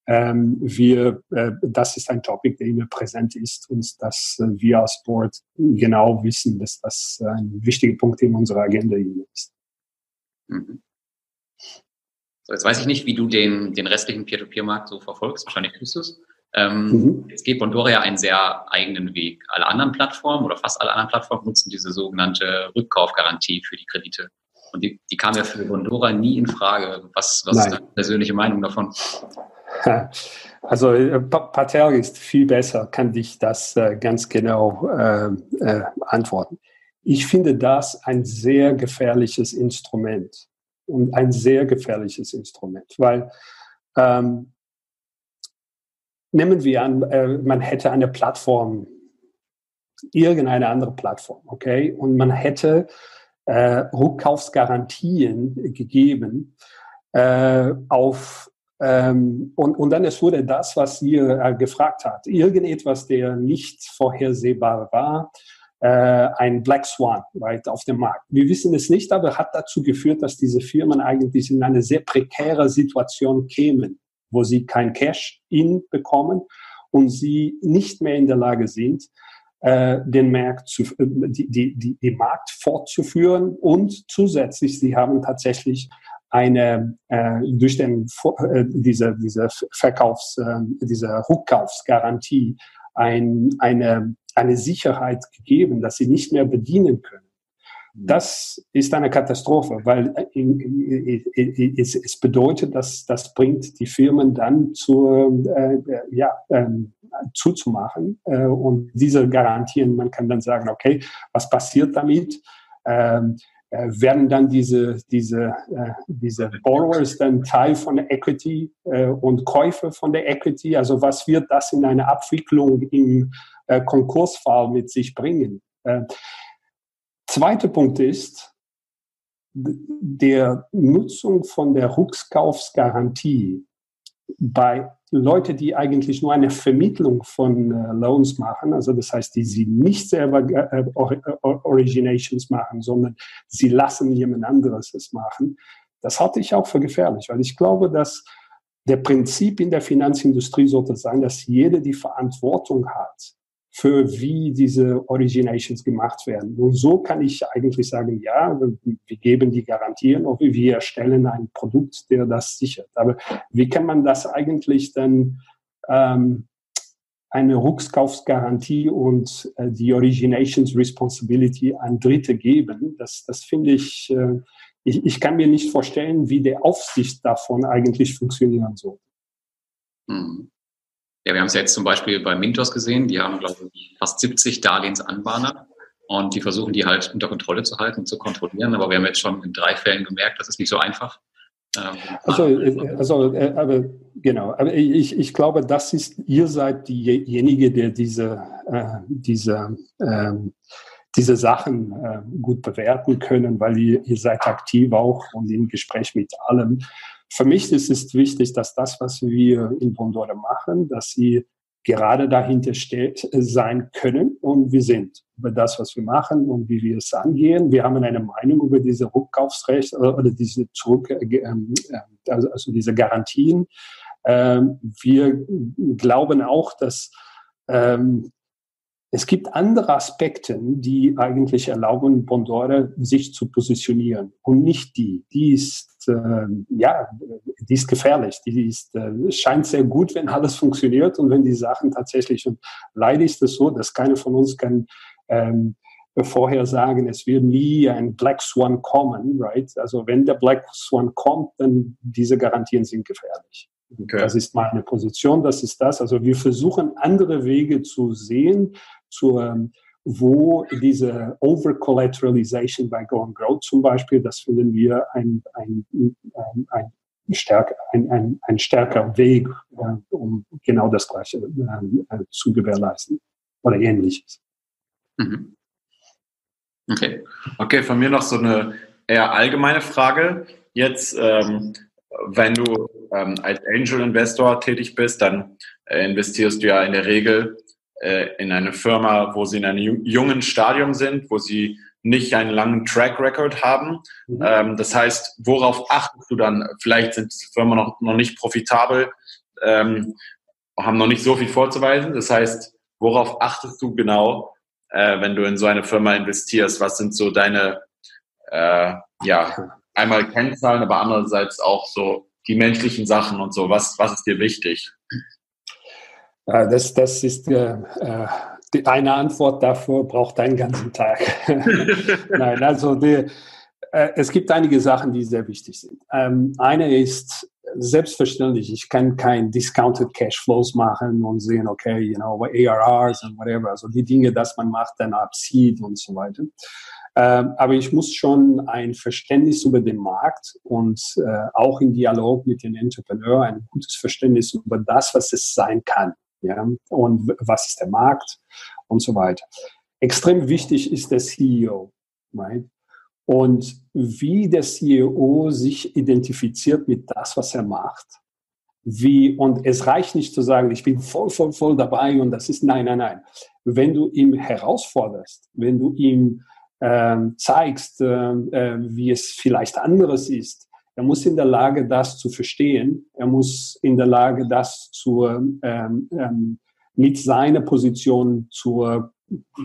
Speaker 2: ähm, wir, äh, das ist ein Topic, der immer präsent ist und dass äh, wir als Board genau wissen, dass das ein wichtiger Punkt in unserer Agenda ist.
Speaker 1: Mhm. So, jetzt weiß ich nicht, wie du den, den restlichen Peer-to-Peer-Markt so verfolgst. Wahrscheinlich tust du es. Ähm, mhm. Jetzt geht Bondora ja einen sehr eigenen Weg. Alle anderen Plattformen oder fast alle anderen Plattformen nutzen diese sogenannte Rückkaufgarantie für die Kredite. Und die, die kam ja für Bondora nie in Frage. Was, was ist deine persönliche Meinung davon?
Speaker 2: Also äh, Patel ist viel besser, kann dich das äh, ganz genau äh, äh, antworten. Ich finde das ein sehr gefährliches Instrument und ein sehr gefährliches Instrument, weil ähm, nehmen wir an, äh, man hätte eine Plattform irgendeine andere Plattform, okay? Und man hätte äh, Rückkaufsgarantien gegeben äh, auf ähm, und, und dann es wurde das, was ihr äh, gefragt habt, irgendetwas, der nicht vorhersehbar war, äh, ein Black Swan right, auf dem Markt. Wir wissen es nicht, aber hat dazu geführt, dass diese Firmen eigentlich in eine sehr prekäre Situation kämen, wo sie kein Cash-in bekommen und sie nicht mehr in der Lage sind, äh, den Markt zu, äh, die, die, die, Markt fortzuführen und zusätzlich sie haben tatsächlich eine äh, durch den äh, diese diese Verkaufs äh, diese Rückkaufsgarantie ein, eine eine Sicherheit gegeben, dass sie nicht mehr bedienen können. Mhm. Das ist eine Katastrophe, weil äh, es bedeutet, dass das bringt die Firmen dann zu, äh, ja, ähm, zuzumachen. Äh, und diese Garantien, man kann dann sagen, okay, was passiert damit? Ähm, äh, werden dann diese, diese, äh, diese Borrowers dann Teil von der Equity äh, und Käufe von der Equity? Also was wird das in einer Abwicklung im äh, Konkursfall mit sich bringen? Äh, zweiter Punkt ist, der Nutzung von der Rückkaufsgarantie bei Leute, die eigentlich nur eine Vermittlung von äh, Loans machen, also das heißt, die sie nicht selber Originations machen, sondern sie lassen jemand anderes es machen, das halte ich auch für gefährlich, weil ich glaube, dass der Prinzip in der Finanzindustrie sollte sein, dass jeder die Verantwortung hat, für wie diese Originations gemacht werden. Und so kann ich eigentlich sagen, ja, wir geben die Garantien oder wir erstellen ein Produkt, der das sichert. Aber wie kann man das eigentlich dann ähm, eine Rückkaufsgarantie und äh, die Originations Responsibility an Dritte geben? Das, das finde ich, äh, ich, ich kann mir nicht vorstellen, wie der Aufsicht davon eigentlich funktionieren soll.
Speaker 1: Mhm. Ja, wir haben es jetzt zum Beispiel bei Mintos gesehen. Die haben, glaube ich, fast 70 Darlehensanbahner und die versuchen, die halt unter Kontrolle zu halten, zu kontrollieren. Aber wir haben jetzt schon in drei Fällen gemerkt, das ist nicht so einfach.
Speaker 2: Ähm, also, äh, also äh, aber genau, aber ich, ich glaube, das ist, ihr seid diejenige, der diese, äh, diese, äh, diese Sachen äh, gut bewerten können, weil ihr, ihr seid aktiv auch und im Gespräch mit allem. Für mich ist es wichtig, dass das, was wir in Bondora machen, dass sie gerade dahinter steht, sein können und wir sind über das, was wir machen und wie wir es angehen. Wir haben eine Meinung über diese Rückkaufsrecht äh, oder diese Zurück, äh, ähm, äh, also, also diese Garantien. Ähm, wir glauben auch, dass ähm, es gibt andere Aspekte, die eigentlich erlauben, Bondora sich zu positionieren und nicht die. Die ist, äh, ja, die ist gefährlich. Die ist, äh, scheint sehr gut, wenn alles funktioniert und wenn die Sachen tatsächlich, und leider ist es so, dass keiner von uns kann, ähm, vorher sagen, es wird nie ein Black Swan kommen, right? Also wenn der Black Swan kommt, dann diese Garantien sind gefährlich. Okay. Das ist meine Position, das ist das. Also wir versuchen andere Wege zu sehen, zur, ähm, wo diese Over-Collateralization bei Go and Grow zum Beispiel, das finden wir ein, ein, ein, ein stärker, ein, ein, ein stärker Weg, äh, um genau das Gleiche äh, zu gewährleisten oder ähnliches. Mhm.
Speaker 3: Okay. Okay, von mir noch so eine eher allgemeine Frage. Jetzt, ähm, wenn du ähm, als Angel Investor tätig bist, dann äh, investierst du ja in der Regel in eine Firma, wo sie in einem jungen Stadium sind, wo sie nicht einen langen Track Record haben. Mhm. Ähm, das heißt, worauf achtest du dann? Vielleicht sind die Firmen noch, noch nicht profitabel, ähm, haben noch nicht so viel vorzuweisen. Das heißt, worauf achtest du genau, äh, wenn du in so eine Firma investierst? Was sind so deine, äh, ja, einmal Kennzahlen, aber andererseits auch so die menschlichen Sachen und so. Was, was ist dir wichtig?
Speaker 2: Das, das ist äh, äh die, eine Antwort dafür braucht einen ganzen Tag. [laughs] Nein, also die, äh, es gibt einige Sachen, die sehr wichtig sind. Ähm, eine ist selbstverständlich, ich kann kein Discounted Cash Flows machen und sehen, okay, you know, ARRs und whatever, also die Dinge, dass man macht, dann abzieht und so weiter. Ähm, aber ich muss schon ein Verständnis über den Markt und äh, auch im Dialog mit den Entrepreneur ein gutes Verständnis über das, was es sein kann ja, und was ist der Markt und so weiter. extrem wichtig ist der CEO, right? Und wie der CEO sich identifiziert mit das, was er macht. Wie, und es reicht nicht zu sagen, ich bin voll, voll, voll dabei und das ist nein, nein, nein. Wenn du ihn herausforderst, wenn du ihm ähm, zeigst, äh, äh, wie es vielleicht anderes ist, er muss in der Lage, das zu verstehen. Er muss in der Lage, das zu, ähm, ähm, mit seiner Position zu,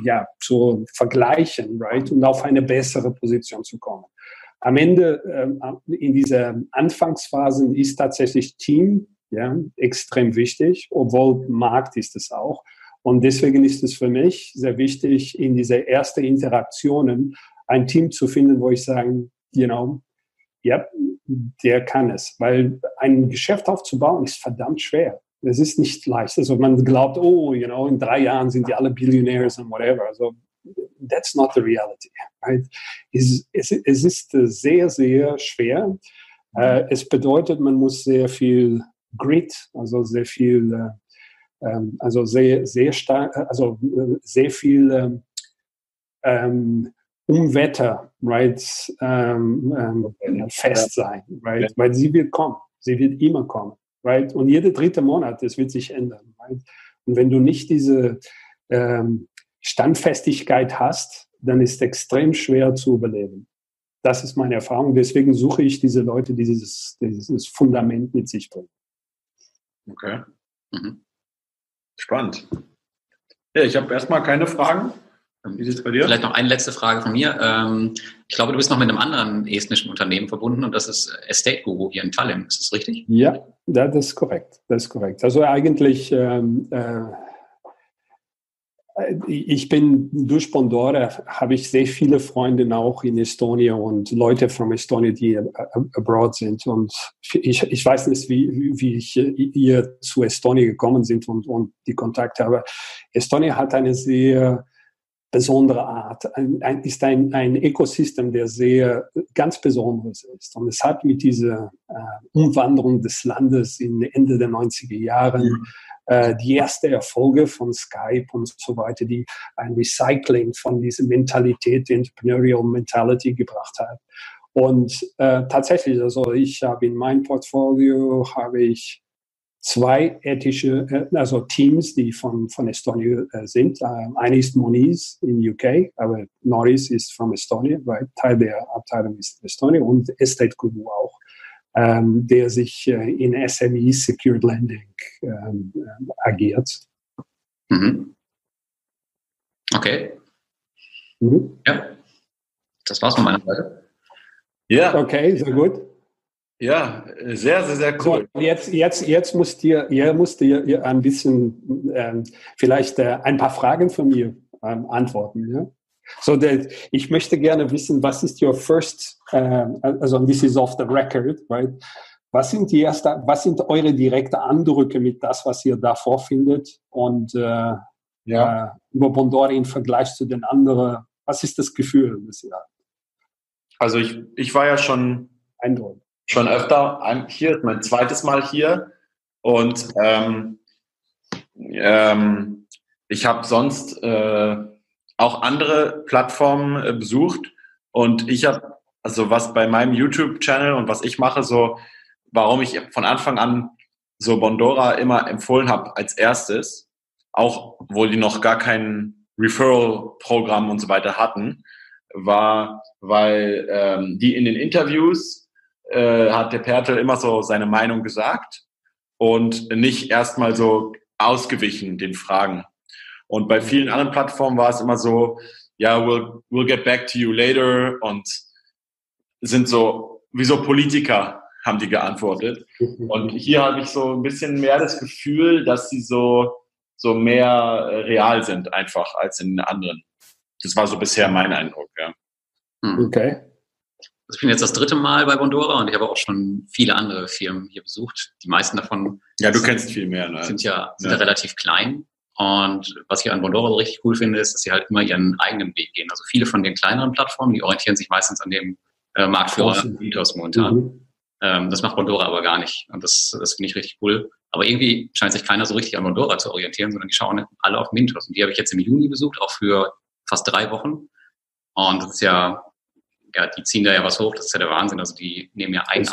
Speaker 2: ja, zu vergleichen, right? Und auf eine bessere Position zu kommen. Am Ende, ähm, in dieser Anfangsphase ist tatsächlich Team, ja, extrem wichtig, obwohl Markt ist es auch. Und deswegen ist es für mich sehr wichtig, in diese ersten Interaktionen ein Team zu finden, wo ich sage, you know, ja, der kann es. Weil ein Geschäft aufzubauen ist verdammt schwer. Es ist nicht leicht. Also man glaubt, oh, you know, in drei Jahren sind die alle Billionaires und whatever. Also that's not the reality. Right? Es, es, es ist sehr, sehr schwer. Äh, es bedeutet, man muss sehr viel Grit, also sehr viel, äh, ähm, also sehr, sehr stark, also äh, sehr viel ähm, ähm um Wetter, right, ähm, ähm, fest sein, right, weil sie wird kommen, sie wird immer kommen, right, und jeder dritte Monat, das wird sich ändern, right, und wenn du nicht diese ähm, Standfestigkeit hast, dann ist es extrem schwer zu überleben. Das ist meine Erfahrung. Deswegen suche ich diese Leute, die dieses, dieses Fundament mit sich bringen.
Speaker 3: Okay. Mhm. Spannend. Ja, ich habe erstmal keine Fragen.
Speaker 1: Wie ist es bei dir? Vielleicht noch eine letzte Frage von mir. Ähm, ich glaube, du bist noch mit einem anderen estnischen Unternehmen verbunden und das ist Estate Guru hier in Tallinn. Ist das richtig?
Speaker 2: Ja, das ist korrekt. Das ist korrekt. Also eigentlich ähm, äh, ich bin durch Bondora habe ich sehr viele Freunde auch in Estonia und Leute von Estonia, die abroad sind. Und ich, ich weiß nicht, wie, wie ich hier zu Estonia gekommen sind und, und die Kontakte. Aber Estonia hat eine sehr besondere Art, ein, ein, ist ein, ein Ökosystem, der sehr ganz besonderes ist. Und es hat mit dieser äh, Umwanderung des Landes in Ende der 90er Jahren mhm äh, die erste Erfolge von Skype und so weiter, die ein Recycling von dieser Mentalität, die Entrepreneurial Mentality gebracht hat. Und äh, tatsächlich, also ich habe in meinem Portfolio habe ich zwei ethische, äh, also Teams, die von, von Estonia äh, sind. Äh, eine ist Moniz in UK, aber Norris ist von Estonia, weil Teil der Abteilung ist Estonia und Estate Guru auch ähm, der sich äh, in SME Secured Lending ähm, äh, agiert.
Speaker 1: Mhm. Okay. Mhm. Ja, das war's von meiner Seite.
Speaker 2: Ja. Okay, sehr gut.
Speaker 3: Ja, sehr, sehr, sehr cool.
Speaker 2: So, jetzt, jetzt, jetzt musst ihr, ihr musst ihr ein bisschen, ähm, vielleicht äh, ein paar Fragen von mir ähm, antworten. Ja? So that ich möchte gerne wissen, was ist your first, uh, also this is off the record, right? Was sind die erste, was sind eure direkte Eindrücke mit das, was ihr da vorfindet und äh, ja. äh, über Bondori im Vergleich zu den anderen? Was ist das Gefühl, das ihr habt?
Speaker 3: Also ich, ich war ja schon Eindruck. Schon öfter hier, mein zweites Mal hier. Und ähm, ähm, ich habe sonst äh, auch andere Plattformen äh, besucht. Und ich habe, also was bei meinem YouTube-Channel und was ich mache, so, warum ich von Anfang an so Bondora immer empfohlen habe als erstes, auch wo die noch gar kein Referral-Programm und so weiter hatten, war, weil ähm, die in den Interviews äh, hat der Pertel immer so seine Meinung gesagt und nicht erstmal so ausgewichen den Fragen. Und bei vielen anderen Plattformen war es immer so, ja, we'll, we'll get back to you later und sind so, wie so Politiker haben die geantwortet. Und hier habe ich so ein bisschen mehr das Gefühl, dass sie so, so mehr äh, real sind einfach als in den anderen. Das war so bisher mein Eindruck, ja.
Speaker 1: Okay. Also ich bin jetzt das dritte Mal bei Bondora und ich habe auch schon viele andere Firmen hier besucht. Die meisten davon.
Speaker 3: Ja, du kennst viel mehr,
Speaker 1: ne? Sind ja, sind ja. ja relativ klein. Und was ich an Bondora so richtig cool finde, ist, dass sie halt immer ihren eigenen Weg gehen. Also viele von den kleineren Plattformen, die orientieren sich meistens an dem äh, Marktführer Mythos momentan. Mhm. Ähm, das macht Bondora aber gar nicht. Und das, das finde ich richtig cool. Aber irgendwie scheint sich keiner so richtig an Bondora zu orientieren, sondern die schauen alle auf Mintos. Und die habe ich jetzt im Juni besucht, auch für fast drei Wochen. Und das ist ja, ja, die ziehen da ja was hoch, das ist ja der Wahnsinn. Also die nehmen ja einen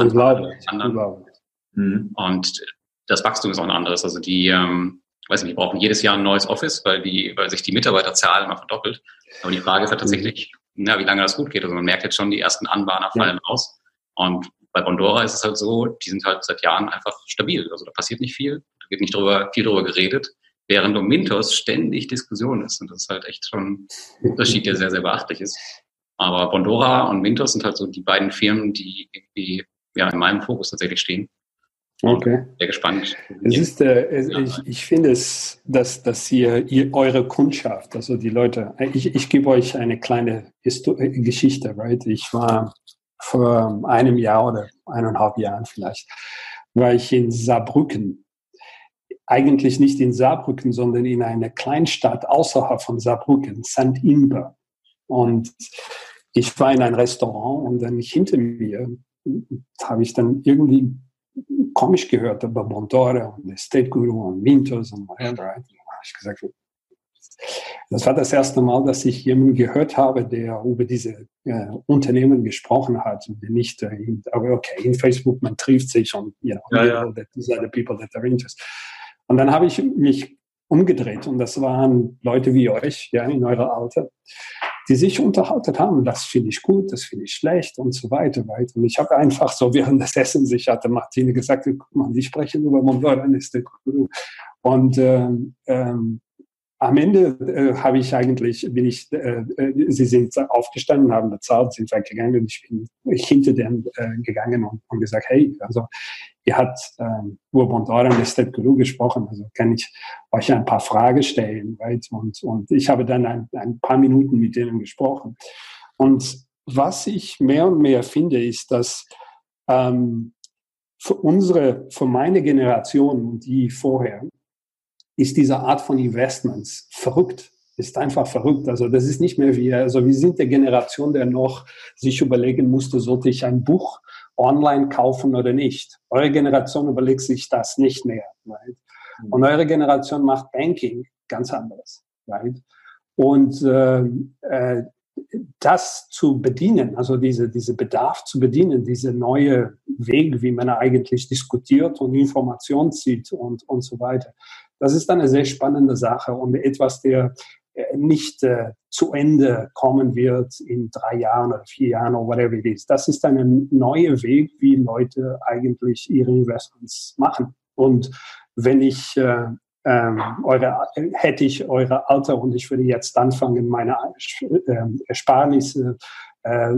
Speaker 1: anderen. Mhm. Und das Wachstum ist auch ein anderes. Also die, ähm, weiß nicht, die brauchen jedes Jahr ein neues Office, weil die, weil sich die Mitarbeiterzahl immer verdoppelt. Aber die Frage ist halt tatsächlich, na, wie lange das gut geht. Also man merkt jetzt schon, die ersten Anbahner fallen ja. aus. Und bei Bondora ist es halt so, die sind halt seit Jahren einfach stabil. Also da passiert nicht viel, da wird nicht drüber, viel drüber geredet, während um Mintos ständig Diskussion ist. Und das ist halt echt schon ein Unterschied, der sehr, sehr beachtlich ist. Aber Bondora und Mintos sind halt so die beiden Firmen, die irgendwie ja, in meinem Fokus tatsächlich stehen.
Speaker 2: Okay.
Speaker 1: Sehr gespannt.
Speaker 2: Es ist, äh, ich, ich finde es, dass, dass ihr, ihr eure Kundschaft, also die Leute, ich, ich gebe euch eine kleine Histo äh, Geschichte, right? Ich war vor einem Jahr oder eineinhalb Jahren vielleicht, war ich in Saarbrücken. Eigentlich nicht in Saarbrücken, sondern in einer Kleinstadt außerhalb von Saarbrücken, St. Imber. Und ich war in ein Restaurant und dann hinter mir habe ich dann irgendwie komisch gehört über Montore und Estate Guru und Mintos und whatever. Da habe ich gesagt, das war das erste Mal, dass ich jemanden gehört habe, der über diese äh, Unternehmen gesprochen hat und nicht, äh, in, aber okay, in Facebook, man trifft sich und, you know, ja, ja. That, these are the people that are interested. Und dann habe ich mich umgedreht und das waren Leute wie euch, ja, in eurer Alter, die sich unterhalten haben. Das finde ich gut, das finde ich schlecht und so weiter. weiter. Und ich habe einfach so während des Essens, ich hatte Martine gesagt, guck mal, die sprechen über Mondor-Liste. Und ähm, ähm, am Ende äh, habe ich eigentlich, bin ich, äh, äh, sie sind aufgestanden, haben bezahlt, sind weggegangen und ich bin hinter denen äh, gegangen und, und gesagt, hey, also ihr habt ähm, Urban Doran und Estet Guru gesprochen, also kann ich euch ein paar Fragen stellen, right? und, und ich habe dann ein, ein paar Minuten mit denen gesprochen. Und was ich mehr und mehr finde, ist, dass ähm, für unsere, für meine Generation und die vorher, ist diese Art von Investments verrückt. Ist einfach verrückt. Also das ist nicht mehr wie, also wir sind der Generation, der noch sich überlegen musste, sollte ich ein Buch online kaufen oder nicht. Eure Generation überlegt sich das nicht mehr. Right? Mhm. Und eure Generation macht Banking ganz anders. Right? Und äh, äh, das zu bedienen, also diese, diese Bedarf zu bedienen, diese neue Weg, wie man eigentlich diskutiert und Informationen zieht und, und so weiter. Das ist eine sehr spannende Sache und etwas, der äh, nicht äh, zu Ende kommen wird in drei Jahren oder vier Jahren oder whatever it is. Das ist ein neuer Weg, wie Leute eigentlich ihre Investments machen. Und wenn ich äh, ähm, eure, hätte ich eure Alter und ich würde jetzt anfangen, meine äh, Ersparnisse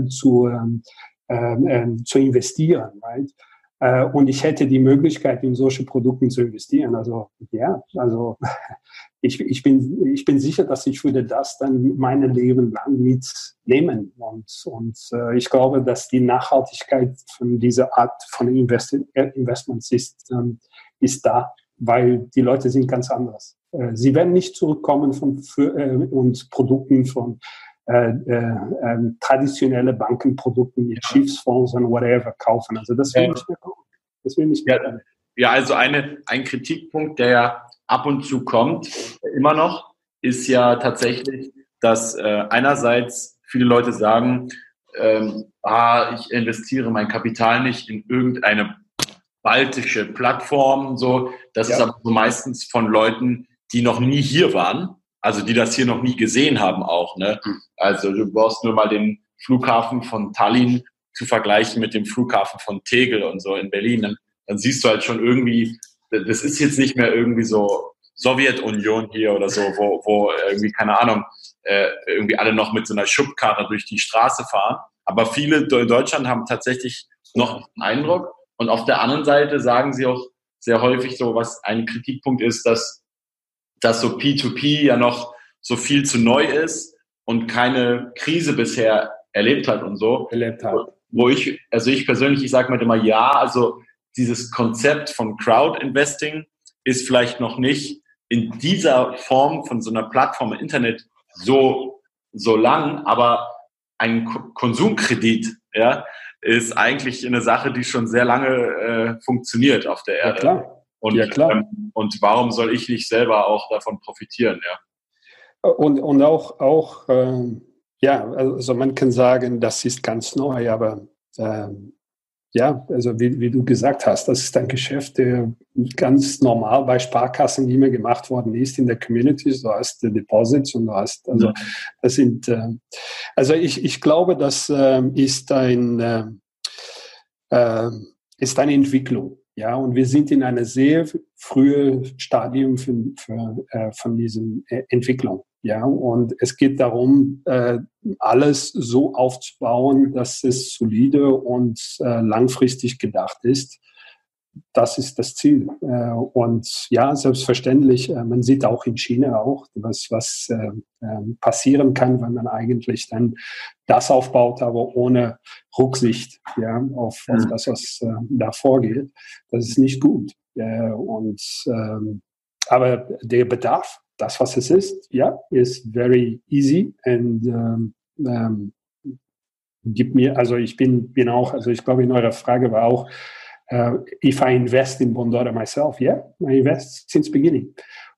Speaker 2: zu, ähm, ähm, ähm, zu investieren, right? Äh, und ich hätte die Möglichkeit, in solche Produkte zu investieren. Also ja, also [laughs] ich, ich, bin, ich bin sicher, dass ich würde das dann mein Leben lang mitnehmen. Und, und äh, ich glaube, dass die Nachhaltigkeit von dieser Art von Invest Investments ist, ähm, ist da, weil die Leute sind ganz anders. Äh, sie werden nicht zurückkommen von für, äh, und Produkten von äh, äh, ähm, traditionelle Bankenprodukten, ihr Schiffsfonds und whatever kaufen. Also das will ja. nicht mehr kommen. Das will nicht
Speaker 3: mehr kommen. Ja, also eine, ein Kritikpunkt, der ja ab und zu kommt, immer noch, ist ja tatsächlich, dass äh, einerseits viele Leute sagen, ähm, ah, ich investiere mein Kapital nicht in irgendeine baltische Plattform, so. Das ja. ist aber so meistens von Leuten, die noch nie hier waren also die das hier noch nie gesehen haben auch. Ne? Hm. Also du brauchst nur mal den Flughafen von Tallinn zu vergleichen mit dem Flughafen von Tegel und so in Berlin. Dann, dann siehst du halt schon irgendwie, das ist jetzt nicht mehr irgendwie so Sowjetunion hier oder so, wo, wo irgendwie, keine Ahnung, äh, irgendwie alle noch mit so einer Schubkarre durch die Straße fahren. Aber viele in Deutschland haben tatsächlich noch einen Eindruck. Und auf der anderen Seite sagen sie auch sehr häufig so, was ein Kritikpunkt ist, dass dass so P2P ja noch so viel zu neu ist und keine Krise bisher erlebt hat und so.
Speaker 2: Erlebt hat.
Speaker 3: Wo ich, also ich persönlich, ich sage mir immer ja, also dieses Konzept von Crowd Investing ist vielleicht noch nicht in dieser Form von so einer Plattform im Internet so, so lang, aber ein Konsumkredit, ja, ist eigentlich eine Sache, die schon sehr lange äh, funktioniert auf der Erde. Ja, klar. Und, ja, klar. Ähm, und warum soll ich nicht selber auch davon profitieren, ja?
Speaker 2: Und, und auch, auch äh, ja, also man kann sagen, das ist ganz neu, aber äh, ja, also wie, wie, du gesagt hast, das ist ein Geschäft, der ganz normal bei Sparkassen immer gemacht worden ist in der Community. Du hast Deposits und du hast, also das sind, äh, also ich, ich glaube, das äh, ist ein, äh, äh ist eine Entwicklung. Ja, und wir sind in einem sehr frühen Stadium für, für, äh, von diesen äh, Entwicklung. Ja, und es geht darum, äh, alles so aufzubauen, dass es solide und äh, langfristig gedacht ist. Das ist das Ziel. Äh, und ja, selbstverständlich, äh, man sieht auch in China auch, was, was äh, ähm, passieren kann, wenn man eigentlich dann das aufbaut, aber ohne Rücksicht ja, auf, auf mhm. das, was da vorgeht. Das ist nicht gut. und ähm, aber der Bedarf das, was es ist, ja, ist very easy and ähm, ähm, gibt mir, also ich bin, bin auch, also ich glaube, in eurer Frage war auch, uh, if I invest in Bondora myself, yeah, I invest since beginning.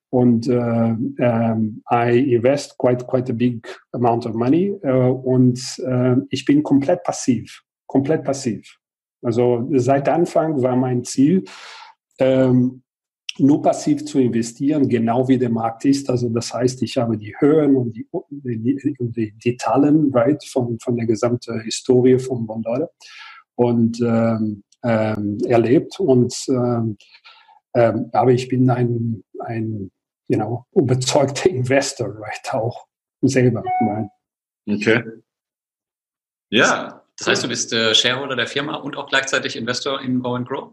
Speaker 2: Und uh, um, I invest quite, quite a big amount of money uh, und uh, ich bin komplett passiv, komplett passiv. Also seit Anfang war mein Ziel, ähm, nur passiv zu investieren, genau wie der Markt ist. Also das heißt, ich habe die Höhen und die, die, die, die Talen right, von, von der gesamten Historie von Bondora und ähm, ähm, erlebt. Und ähm, ähm, aber ich bin ein, ein you know, überzeugter Investor, right, auch selber. Right?
Speaker 1: Okay. Ja, das heißt, du bist äh, Shareholder der Firma und auch gleichzeitig Investor in Go and Grow?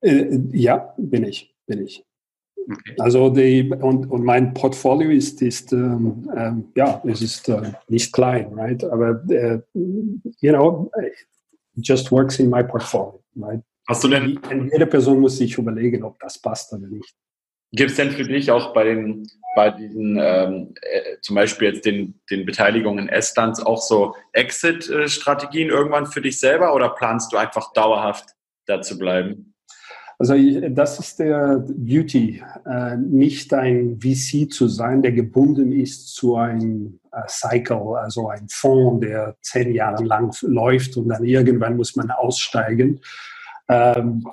Speaker 2: Äh, ja, bin ich, bin ich. Okay. Also die, und, und mein Portfolio ist, ist ähm, ähm, ja, es ist äh, nicht klein, right? Aber äh, you know, just works in my portfolio, right?
Speaker 3: Hast du denn?
Speaker 2: Jede Person muss sich überlegen, ob das passt oder nicht.
Speaker 3: Gibt es denn für dich auch bei den, bei diesen, ähm, äh, zum Beispiel jetzt den, den Beteiligungen Estlands auch so Exit-Strategien irgendwann für dich selber oder planst du einfach dauerhaft da zu bleiben?
Speaker 2: Also das ist der Beauty, äh, nicht ein VC zu sein, der gebunden ist zu einem äh, Cycle, also ein Fonds, der zehn Jahre lang läuft und dann irgendwann muss man aussteigen. Ähm,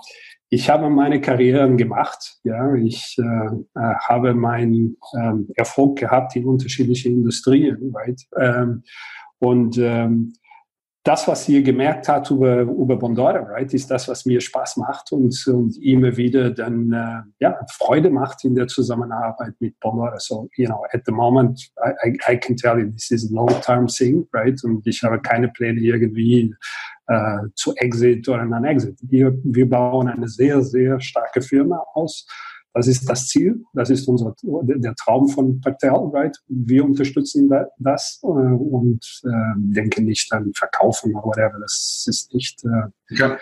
Speaker 2: ich habe meine Karrieren gemacht. Ja, ich äh, habe meinen ähm, Erfolg gehabt in unterschiedlichen Industrien. Right? Ähm, und das, was ihr gemerkt habt über, über Bondora, right, ist das, was mir Spaß macht und, und immer wieder dann äh, ja, Freude macht in der Zusammenarbeit mit Bondora. So, you know, at the moment, I, I, I can tell you, this is a long-term thing, right? Und ich habe keine Pläne irgendwie äh, zu Exit oder Non-Exit. Wir, wir bauen eine sehr, sehr starke Firma aus das ist das Ziel, das ist unser, der Traum von Patel, right? Wir unterstützen das äh, und äh, denken nicht an Verkaufen oder whatever. Das ist nicht, äh, ja.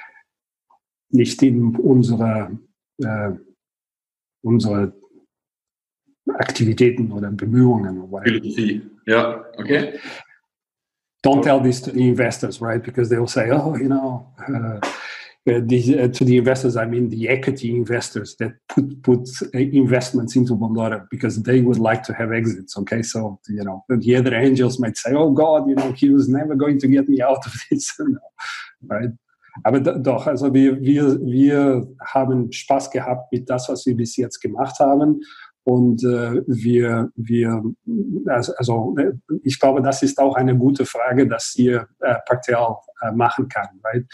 Speaker 2: nicht in unserer, äh, unsere Aktivitäten oder Bemühungen.
Speaker 3: Philosophie, ja, okay.
Speaker 2: Don't tell this to the investors, right? Because they will say, oh, you know, uh, uh, uh, to the investors, I mean the equity investors that put put uh, investments into Bondora because they would like to have exits. Okay, so you know the other angels might say, "Oh God, you know he was never going to get me out of [laughs] this," right? Aber doch, also wir, wir, wir haben Spaß gehabt mit das, was wir bis jetzt gemacht haben. Und äh, wir, wir, also, also ich glaube, das ist auch eine gute Frage, dass hier äh, Pactel äh, machen kann, right?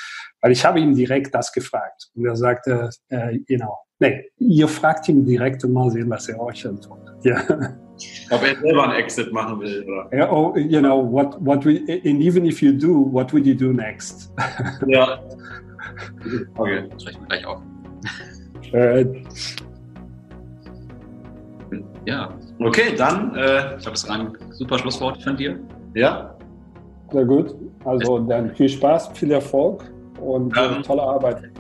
Speaker 2: weil ich habe ihn direkt das gefragt und er sagte, äh, you know, nee, ihr fragt ihn direkt und mal sehen, was er euch antwortet. [laughs] Ja.
Speaker 3: Ob er selber einen Exit machen will, oder?
Speaker 2: Ja, oh, you know, what, what we, and even if you do, what would you do next?
Speaker 3: ja. [laughs] Okay, das sprechen wir gleich auf.
Speaker 1: Äh, ja. Okay, dann, äh, ich glaube, das war ein super Schlusswort von dir.
Speaker 3: Ja.
Speaker 2: Sehr gut. Also dann viel Spaß, viel Erfolg und äh, tolle Arbeit.